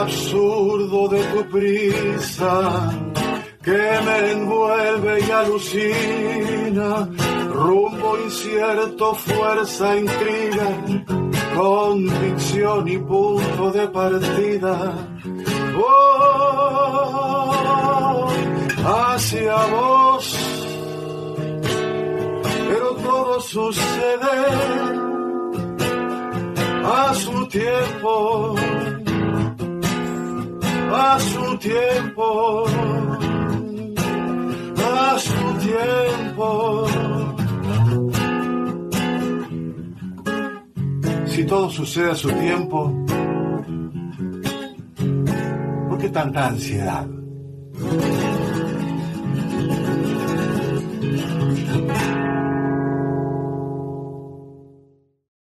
absurdo de tu prisa que me envuelve y alucina, rumbo incierto, fuerza, intriga, convicción y punto de partida. Voy hacia vos, pero todo sucede a su tiempo, a su tiempo a su tiempo. Si todo sucede a su tiempo, ¿por qué tanta ansiedad?